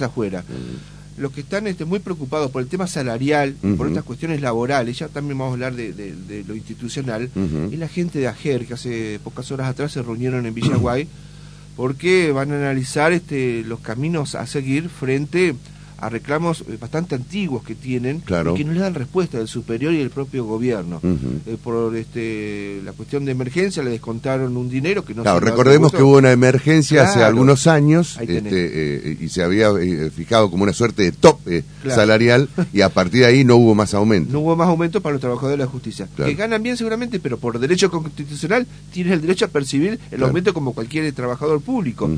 afuera. Los que están este, muy preocupados por el tema salarial, por estas cuestiones laborales, ya también vamos a hablar de, lo institucional, y la gente de AGER, que hace pocas horas atrás se reunieron en Villaguay, porque van a analizar este, los caminos a seguir frente a reclamos eh, bastante antiguos que tienen y que no le dan respuesta del superior y del propio gobierno. Eh, por este, la cuestión de emergencia le descontaron un dinero que no claro, recordemos que hubo una emergencia hace algunos años este, eh, y se había fijado como una suerte de tope salarial y a partir de ahí no hubo más aumento. No hubo más aumento para los trabajadores de la justicia, que ganan bien seguramente, pero por derecho constitucional tienen el derecho a percibir el aumento como cualquier trabajador público.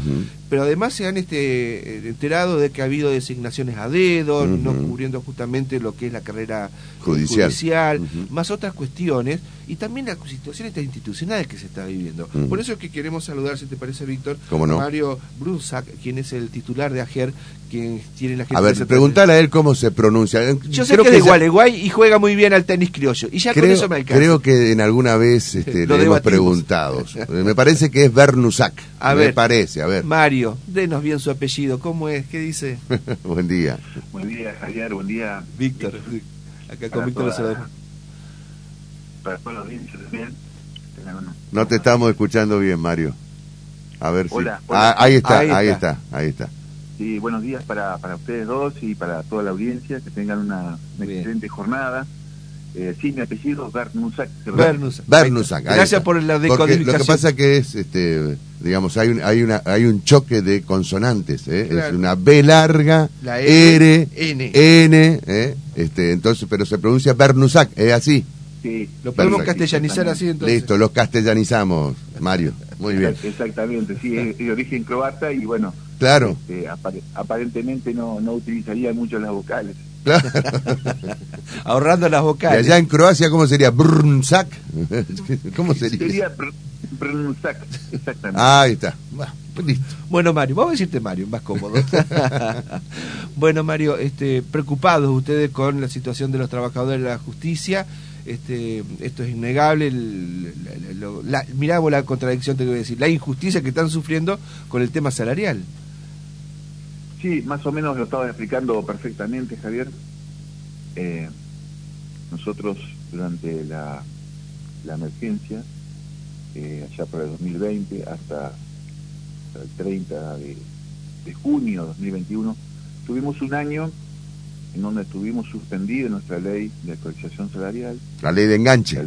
Pero además se han este, enterado de que ha habido designaciones a dedo, no cubriendo justamente lo que es la carrera judicial, más otras cuestiones, y también la situación institucional que se está viviendo. Por eso es que queremos saludar, si te parece, Víctor, Mario Brunzak, quien es el titular de AGER, quien tiene la A ver, preguntale a él cómo se pronuncia. Yo sé que, es de Gualeguay y juega muy bien al tenis criollo, y ya creo, con eso me alcanza. Creo que en alguna vez este, le hemos preguntado. me parece que es Bernusak, a me parece, a ver. Mario, denos bien su apellido, ¿cómo es? ¿Qué dice? Buen día. Buen día, Javier, buen día. Víctor, acá con Víctor toda, Para todos los también. No te estamos escuchando bien, Mario. A ver si. Ah, ahí, está, ahí, está, ahí está, Sí, buenos días para, para ustedes dos y para toda la audiencia. Que tengan una, excelente jornada. Eh, sí, mi apellido es Bernusak. Bernusak. Gracias por la decodificación. lo que pasa que es, este, digamos, hay un, hay una, hay un choque de consonantes. ¿eh? Es una B larga, la R, N, N ¿eh? este, entonces, pero se pronuncia Bernusak, es así. Sí. Lo podemos castellanizar así entonces. Listo, lo castellanizamos, Mario. Muy bien. Exactamente, sí, es de origen croata y bueno. Claro. Este, aparentemente no, no utilizaría mucho las vocales. Ahorrando las vocales. Y allá en Croacia, ¿cómo sería? Brunzak. ¿Cómo sería? Sería Brunzak, exactamente. Ah, ahí está. Pues bueno, Mario, vamos a decirte Mario, más cómodo. bueno, Mario, este, preocupados ustedes con la situación de los trabajadores de la justicia. Este, esto es innegable. mirá vos la contradicción, te voy a decir, la injusticia que están sufriendo con el tema salarial. Sí, más o menos lo estaba explicando perfectamente, Javier. Eh, nosotros durante la, la emergencia, eh, allá por el 2020 hasta, el 30 de, de junio de 2021, tuvimos un año en donde estuvimos suspendidos nuestra ley de actualización salarial. La ley de enganche.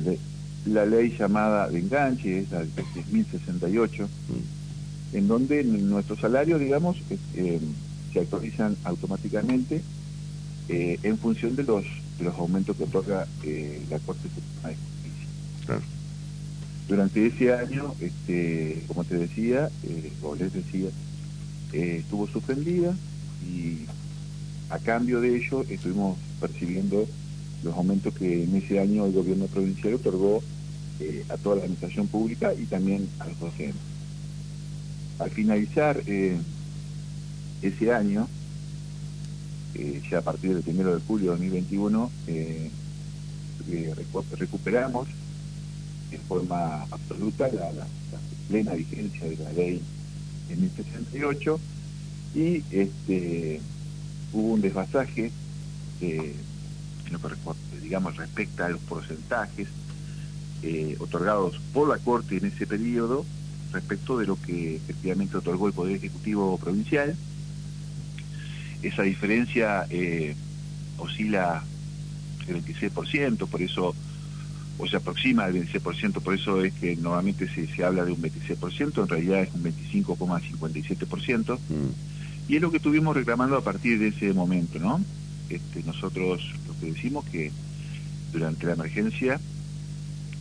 La, ley llamada de enganche, es la 1068, mm. en donde nuestro salario, digamos, eh, se actualizan automáticamente eh, en función de los, los aumentos que otorga eh, la Corte Suprema de Justicia. Durante ese año, este, como te decía, eh, o les decía, estuvo suspendida y a cambio de ello estuvimos percibiendo los aumentos que en ese año el gobierno provincial otorgó a toda la administración pública y también a los docentes. Al finalizar ese año, eh, ya a partir del 1 de julio de 2021, eh, eh, recuperamos en forma absoluta la, plena vigencia de la ley en 1068 y este, hubo un desfasaje en lo que digamos respecta a los porcentajes otorgados por la Corte en ese periodo respecto de lo que efectivamente otorgó el Poder Ejecutivo Provincial esa diferencia eh, oscila el 26%, por eso, o se aproxima al 26%, por eso es que normalmente se, se habla de un 26%, en realidad es un 25,57%, mm. y es lo que estuvimos reclamando a partir de ese momento, ¿no? Este, nosotros lo que decimos que durante la emergencia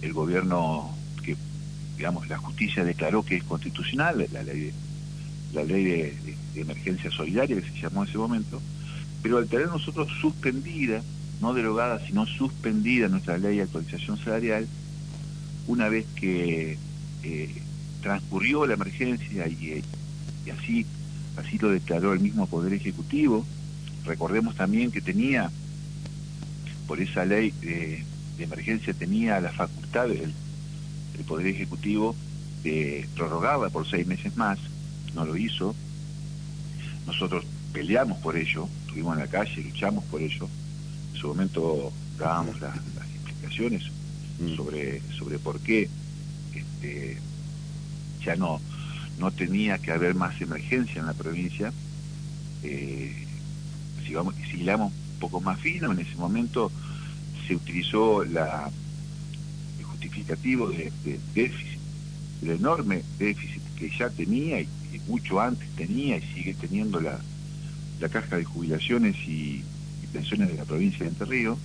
el gobierno que digamos la justicia declaró que es constitucional la ley la ley de, emergencia solidaria que se llamó en ese momento, pero al tener nosotros suspendida, no derogada, sino suspendida nuestra ley de actualización salarial, una vez que eh, transcurrió la emergencia y, así, así lo declaró el mismo Poder Ejecutivo, recordemos también que tenía, por esa ley de, emergencia, tenía la facultad del, Poder Ejecutivo de prorrogarla por seis meses más, no lo hizo. Nosotros peleamos por ello, estuvimos en la calle, luchamos por ello. En su momento dábamos las, explicaciones mm. sobre, sobre por qué este, ya no, no tenía que haber más emergencia en la provincia. Eh, si, vamos, si hilamos un poco más fino, en ese momento se utilizó la, el justificativo de, déficit, el enorme déficit que ya tenía y, mucho antes tenía y sigue teniendo la, la caja de jubilaciones y, pensiones de la provincia de Entre Ríos,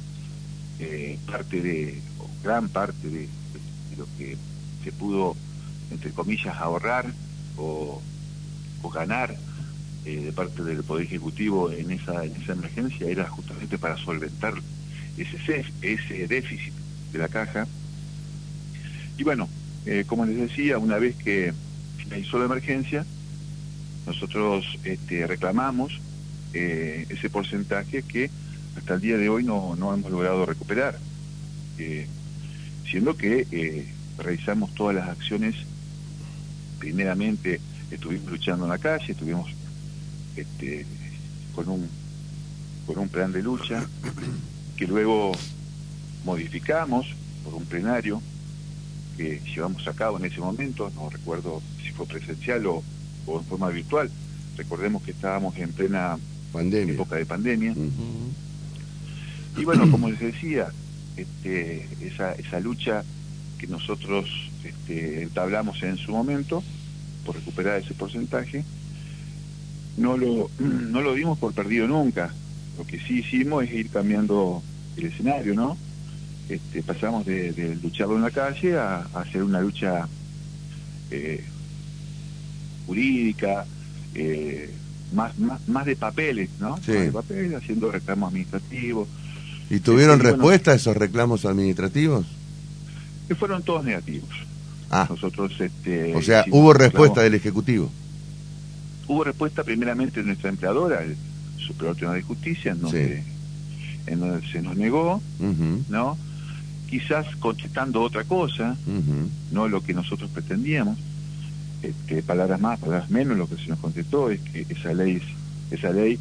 eh, parte de, o gran parte de, lo que se pudo, entre comillas, ahorrar o, ganar eh, de parte del Poder Ejecutivo en esa, en esa emergencia era justamente para solventar ese, ese déficit de la caja. Y bueno, eh, como les decía, una vez que finalizó la emergencia, nosotros este, reclamamos eh, ese porcentaje que hasta el día de hoy no, no hemos logrado recuperar, eh, siendo que realizamos todas las acciones, primeramente estuvimos luchando en la calle, estuvimos este, con un con un plan de lucha que luego modificamos por un plenario que llevamos a cabo en ese momento, no recuerdo si fue presencial o, en forma virtual. Recordemos que estábamos en plena pandemia. época de pandemia. Y bueno, como les decía, este, esa, esa lucha que nosotros este, entablamos en su momento por recuperar ese porcentaje, no lo, no lo dimos por perdido nunca. Lo que sí hicimos es ir cambiando el escenario, ¿no? Este, pasamos de, de lucharlo en la calle a, hacer una lucha eh, jurídica, eh, más, más, más de papeles, ¿no? Sí. Más de papeles, haciendo reclamos administrativos. ¿Y tuvieron este, respuesta a esos reclamos administrativos? Que fueron todos negativos. Ah. Nosotros, este, o sea, hubo respuesta del Ejecutivo. Hubo respuesta primeramente de nuestra empleadora, el Superior Tribunal de Justicia, en donde en donde se nos negó, ¿no? Quizás contestando otra cosa, no lo que nosotros pretendíamos, este, palabras más, palabras menos, lo que se nos contestó es que esa ley, esa ley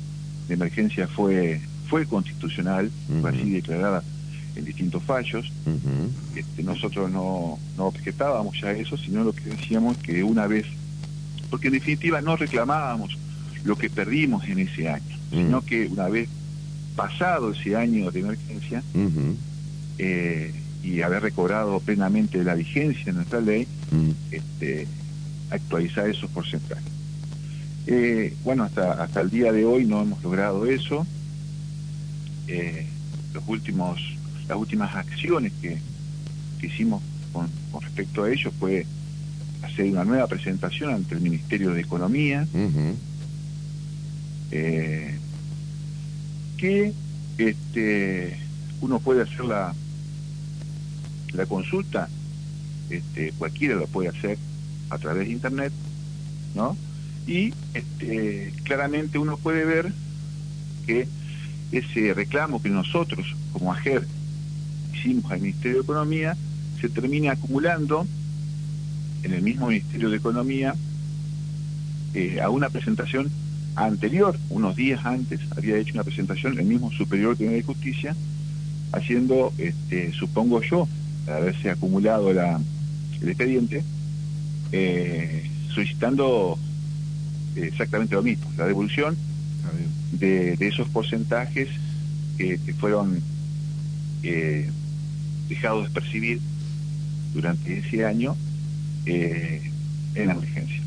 de emergencia fue, fue constitucional, fue así declarada en distintos fallos. este, nosotros no, no objetábamos ya eso, sino lo que decíamos que una vez, porque en definitiva no reclamábamos lo que perdimos en ese año, sino que una vez pasado ese año de emergencia eh, y haber recobrado plenamente la vigencia de nuestra ley, este, actualizar esos porcentajes. Eh, bueno, hasta, hasta el día de hoy no hemos logrado eso. Eh, los últimos, las últimas acciones que, hicimos con, respecto a ello fue hacer una nueva presentación ante el Ministerio de Economía que este, uno puede hacer la, la consulta, este, cualquiera lo puede hacer a través de internet, ¿no? Y este, claramente uno puede ver que ese reclamo que nosotros como AGER hicimos al Ministerio de Economía se termina acumulando en el mismo Ministerio de Economía eh, a una presentación anterior, unos días antes, había hecho una presentación el mismo Superior Tribunal de Justicia, haciendo, este, supongo yo, haberse acumulado la, el expediente, eh, solicitando exactamente lo mismo, la devolución de, esos porcentajes que, fueron eh, dejados de percibir durante ese año eh, en la emergencia.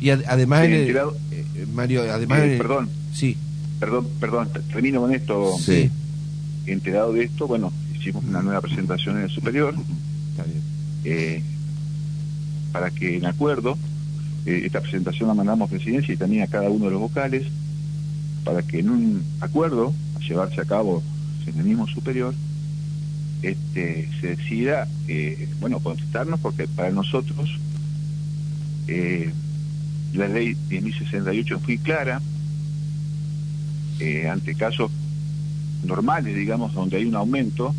Y además, eh, Mario, además. Eh, perdón. Sí. Perdón, perdón, termino con esto. Sí. Enterado de esto, bueno, hicimos una nueva presentación en el superior. Eh, para que en acuerdo, esta presentación la mandamos a presidencia y también a cada uno de los vocales, para que en un acuerdo a llevarse a cabo en el mismo superior, este, se decida, bueno, contestarnos, porque para nosotros eh, la ley 10.068 es muy clara, eh, ante casos normales, digamos, donde hay un aumento,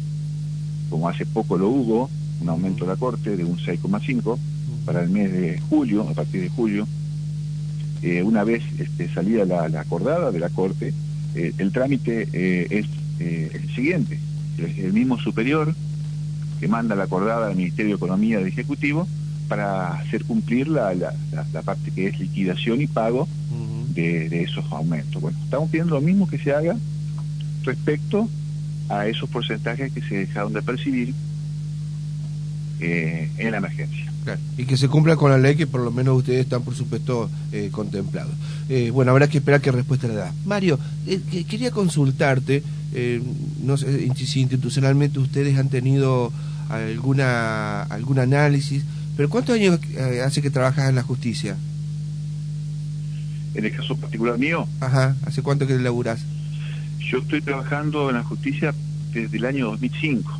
como hace poco lo hubo, un aumento de la Corte de un 6,5 para el mes de julio, a partir de julio, eh, una vez este, salida la, acordada de la Corte, eh, el trámite eh, es el siguiente. Es el mismo superior que manda la acordada al Ministerio de Economía del Ejecutivo para hacer cumplir la, parte que es liquidación y pago de, de, esos aumentos. Bueno, estamos pidiendo lo mismo que se haga respecto a esos porcentajes que se dejaron de percibir en la emergencia. Y que se cumpla con la ley que por lo menos ustedes están, por supuesto, eh, contemplados. Eh, bueno, habrá que esperar qué respuesta le da. Mario, quería consultarte, no sé si institucionalmente ustedes han tenido alguna algún análisis, pero ¿cuántos años hace que trabajas en la justicia? En el caso particular mío. Ajá, ¿hace cuánto que laburás? Yo estoy trabajando en la justicia desde el año 2005.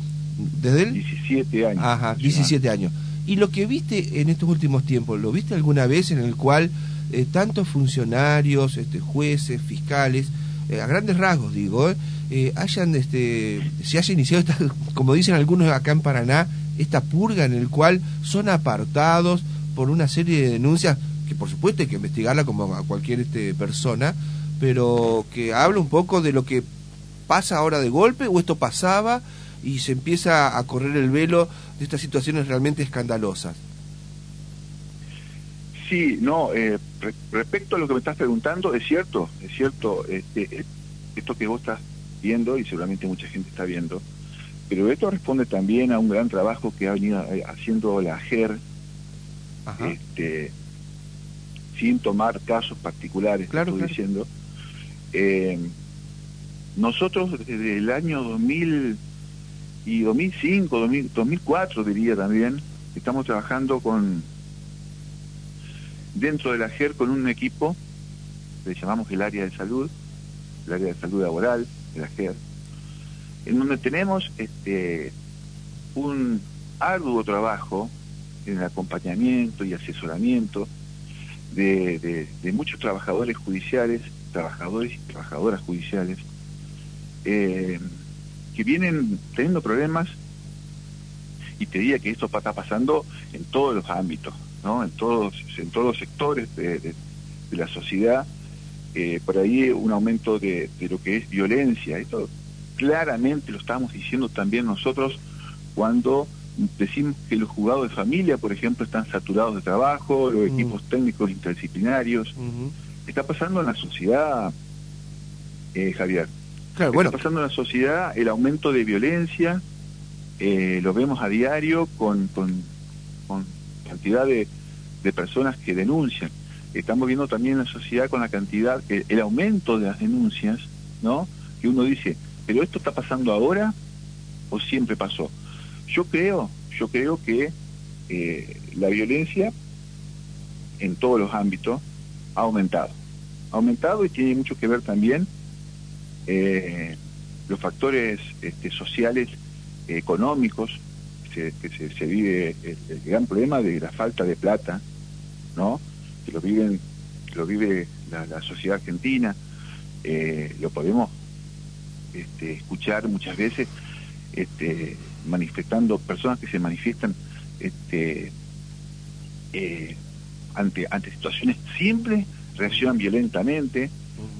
¿Desde el? 17 años. Ajá, 17 años. ¿Y lo que viste en estos últimos tiempos, lo viste alguna vez en el cual eh, tantos funcionarios, este, jueces, fiscales, eh, a grandes rasgos digo, eh, hayan, este, se haya iniciado, esta, como dicen algunos acá en Paraná, esta purga en el cual son apartados por una serie de denuncias que por supuesto hay que investigarla como a cualquier este, persona, pero que habla un poco de lo que pasa ahora de golpe o esto pasaba y se empieza a correr el velo de estas situaciones realmente escandalosas. Sí, no, eh, respecto a lo que me estás preguntando, es cierto, es cierto, este, esto que vos estás viendo y seguramente mucha gente está viendo, pero esto responde también a un gran trabajo que ha venido eh, haciendo la GER, este, sin tomar casos particulares, claro, estoy diciendo. Eh, nosotros desde el año 2000 y 2005, 2004 diría también, estamos trabajando con dentro de la GER con un equipo que llamamos el área de salud, el área de salud laboral de la GER, en donde tenemos este un arduo trabajo en el acompañamiento y asesoramiento de, de muchos trabajadores judiciales, trabajadores y trabajadoras judiciales, eh, que vienen teniendo problemas y te diría que esto está pasando en todos los ámbitos, ¿no? en, todos, en todos los sectores de, la sociedad, eh, por ahí un aumento de, lo que es violencia, esto claramente lo estamos diciendo también nosotros cuando decimos que los juzgados de familia, por ejemplo, están saturados de trabajo, los mm. equipos técnicos interdisciplinarios, está pasando en la sociedad, eh, Javier. Claro, bueno. Está pasando en la sociedad el aumento de violencia, eh, lo vemos a diario con, con, cantidad de, personas que denuncian. Estamos viendo también en la sociedad con la cantidad, el, el aumento de las denuncias, ¿no? Que uno dice, ¿pero esto está pasando ahora o siempre pasó? Yo creo, yo creo que eh, la violencia en todos los ámbitos ha aumentado. Ha aumentado y tiene mucho que ver también eh, los factores este, sociales, económicos, que se, vive el, gran problema de la falta de plata, ¿no? Que lo viven, lo vive la, sociedad argentina, eh, lo podemos este, escuchar muchas veces este, manifestando personas que se manifiestan este, eh, ante ante situaciones siempre reaccionan violentamente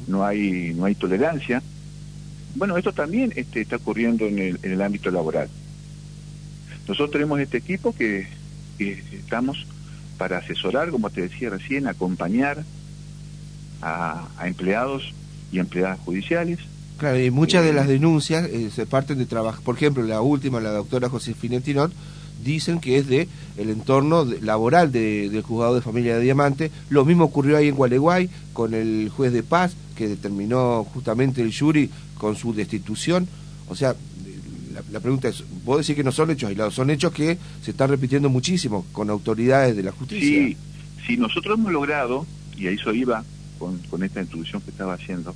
no hay no hay tolerancia bueno, esto también este, está ocurriendo en el, en el ámbito laboral. Nosotros tenemos este equipo que, estamos para asesorar, como te decía recién, acompañar a, empleados y empleadas judiciales. Claro, y muchas de eh, las denuncias eh, se parten de trabajo. Por ejemplo, la última, la doctora Josefina Tinot, dicen que es de el entorno laboral del juzgado de familia de Diamante. Lo mismo ocurrió ahí en Gualeguay con el juez de paz que determinó justamente el jury con su destitución. O sea, la, pregunta es, vos decís que no son hechos aislados, son hechos que se están repitiendo muchísimo con autoridades de la justicia. Sí, sí, nosotros hemos logrado, y a eso iba con, con esta introducción que estaba haciendo,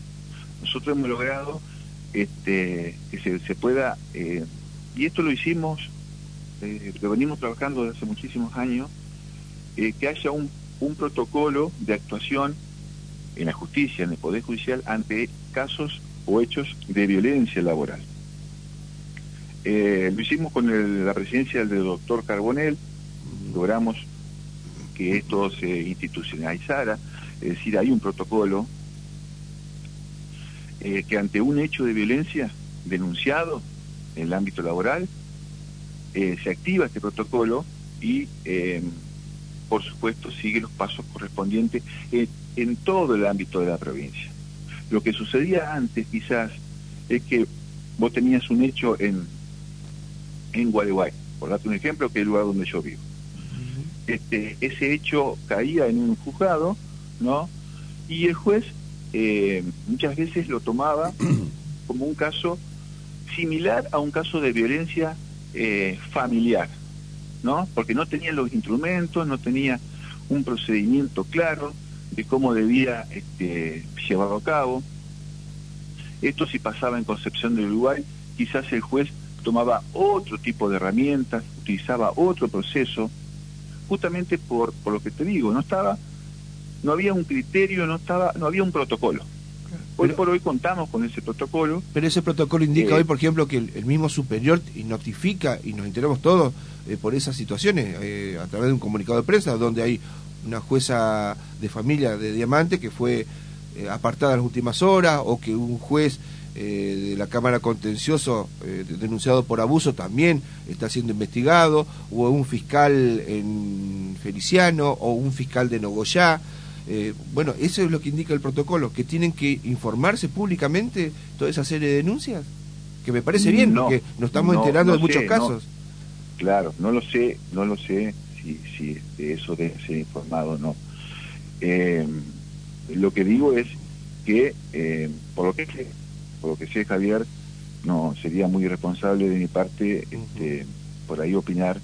nosotros hemos logrado este, que se, se pueda, eh, y esto lo hicimos, eh, lo venimos trabajando desde hace muchísimos años, eh, que haya un, protocolo de actuación en la justicia, en el Poder Judicial, ante casos o hechos de violencia laboral. Eh, lo hicimos con la presidencia del doctor Carbonel, logramos que esto se institucionalizara. Es decir, hay un protocolo eh, que ante un hecho de violencia denunciado en el ámbito laboral, eh, se activa este protocolo y, eh, por supuesto, sigue los pasos correspondientes en, todo el ámbito de la provincia. Lo que sucedía antes, quizás, es que vos tenías un hecho en, en Gualeguay, por darte un ejemplo, que es el lugar donde yo vivo. Este, ese hecho caía en un juzgado, ¿no? Y el juez eh, muchas veces lo tomaba como un caso similar a un caso de violencia eh, familiar, ¿no? Porque no tenía los instrumentos, no tenía un procedimiento claro de cómo debía este, llevarlo a cabo. Esto si pasaba en Concepción del Uruguay, quizás el juez tomaba otro tipo de herramientas, utilizaba otro proceso, justamente por, por lo que te digo, no estaba no había un criterio, no estaba, no había un protocolo. Hoy por hoy contamos con ese protocolo. Pero ese protocolo indica eh, hoy, por ejemplo, que el, mismo superior notifica y nos enteramos todos eh, por esas situaciones eh, a través de un comunicado de prensa donde hay una jueza de familia de Diamante que fue apartada en las últimas horas o que un juez de la Cámara Contencioso denunciado por abuso también está siendo investigado o un fiscal en Feliciano o un fiscal de Nogoyá. Eh, bueno, eso es lo que indica el protocolo, que tienen que informarse públicamente toda esa serie de denuncias, que me parece bien, porque nos estamos enterando de muchos casos. claro, no lo sé, no lo sé si, si de eso debe ser informado o no. Eh, lo que digo es que, eh, por lo que sé, por lo que sé, Javier, no sería muy irresponsable de mi parte este, por ahí opinar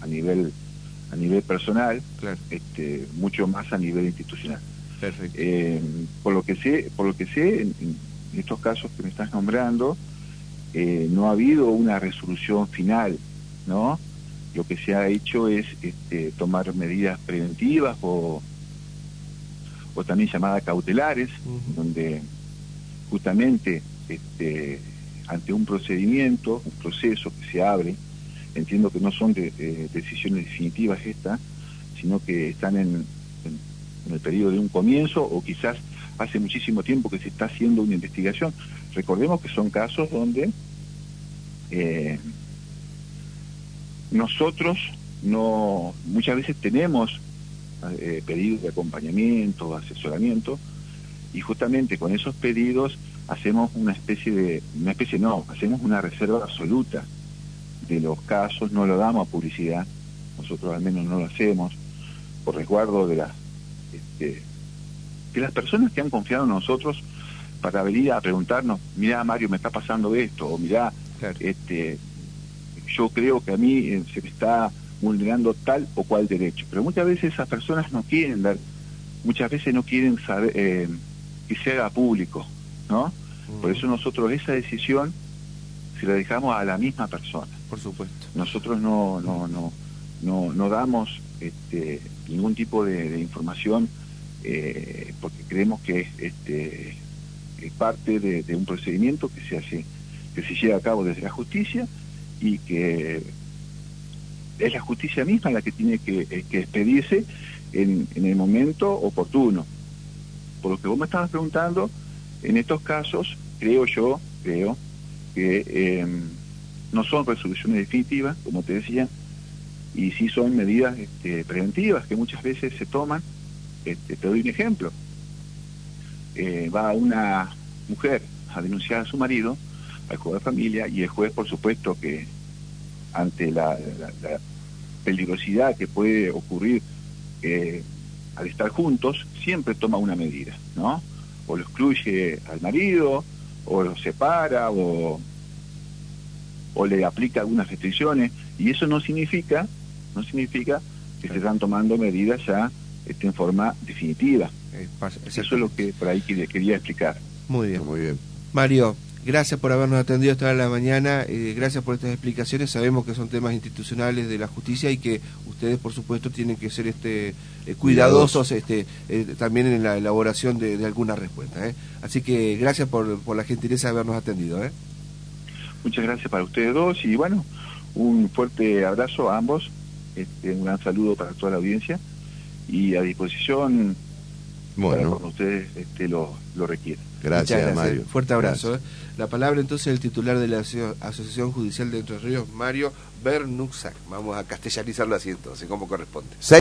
a nivel a nivel personal, este, mucho más a nivel institucional. Perfecto. Eh, por lo que sé, por lo que sé, en, estos casos que me estás nombrando, eh, no ha habido una resolución final, ¿no? Lo que se ha hecho es este, tomar medidas preventivas o, o también llamadas cautelares, donde justamente este, ante un procedimiento, un proceso que se abre, entiendo que no son de, decisiones definitivas estas, sino que están en, el periodo de un comienzo o quizás hace muchísimo tiempo que se está haciendo una investigación. Recordemos que son casos donde eh, nosotros no muchas veces tenemos eh, pedidos de acompañamiento, asesoramiento, y justamente con esos pedidos hacemos una especie de, una especie no, hacemos una reserva absoluta de los casos, no lo damos a publicidad, nosotros al menos no lo hacemos, por resguardo de las, este, de las personas que han confiado en nosotros para venir a preguntarnos, mira Mario, me está pasando esto, o mira, este, yo creo que a mí eh, se me está vulnerando tal o cual derecho. Pero muchas veces esas personas no quieren dar, muchas veces no quieren saber eh, que se haga público, ¿no? Por eso nosotros esa decisión se la dejamos a la misma persona. Por supuesto. Nosotros no, no, no, no, no damos este, ningún tipo de, información eh, porque creemos que este, es parte de, un procedimiento que se hace, que se lleva a cabo desde la justicia y que es la justicia misma la que tiene que, eh, expedirse en, en, el momento oportuno. Por lo que vos me estabas preguntando, en estos casos, creo yo, creo, que em, no son resoluciones definitivas, como te decía, y sí son medidas este, preventivas que muchas veces se toman. Este, te doy un ejemplo. Eh, va una mujer a denunciar a su marido, al juez de familia, y el juez, por supuesto, que ante la, peligrosidad que puede ocurrir eh, al estar juntos, siempre toma una medida, ¿no? O lo excluye al marido, o lo separa o, o le aplica algunas restricciones y eso no significa no significa que se están tomando medidas ya este, en forma definitiva. eso es lo que por ahí quería, explicar. Muy bien. Muy bien. Mario, gracias por habernos atendido esta la mañana, eh, gracias por estas explicaciones. Sabemos que son temas institucionales de la justicia y que ustedes, por supuesto, tienen que ser este eh, cuidadosos este eh, también en la elaboración de, alguna respuesta. Así que gracias por, por la gentileza de habernos atendido. Muchas gracias para ustedes dos y bueno, un fuerte abrazo a ambos, este, un gran saludo para toda la audiencia y a disposición bueno. cuando ustedes este, lo, lo requieran. Gracias, Mario. Fuerte abrazo. ¿eh? La palabra entonces el titular de la Asociación Judicial de Entre Ríos, Mario Bernuxac. Vamos a castellanizarlo así entonces, como corresponde.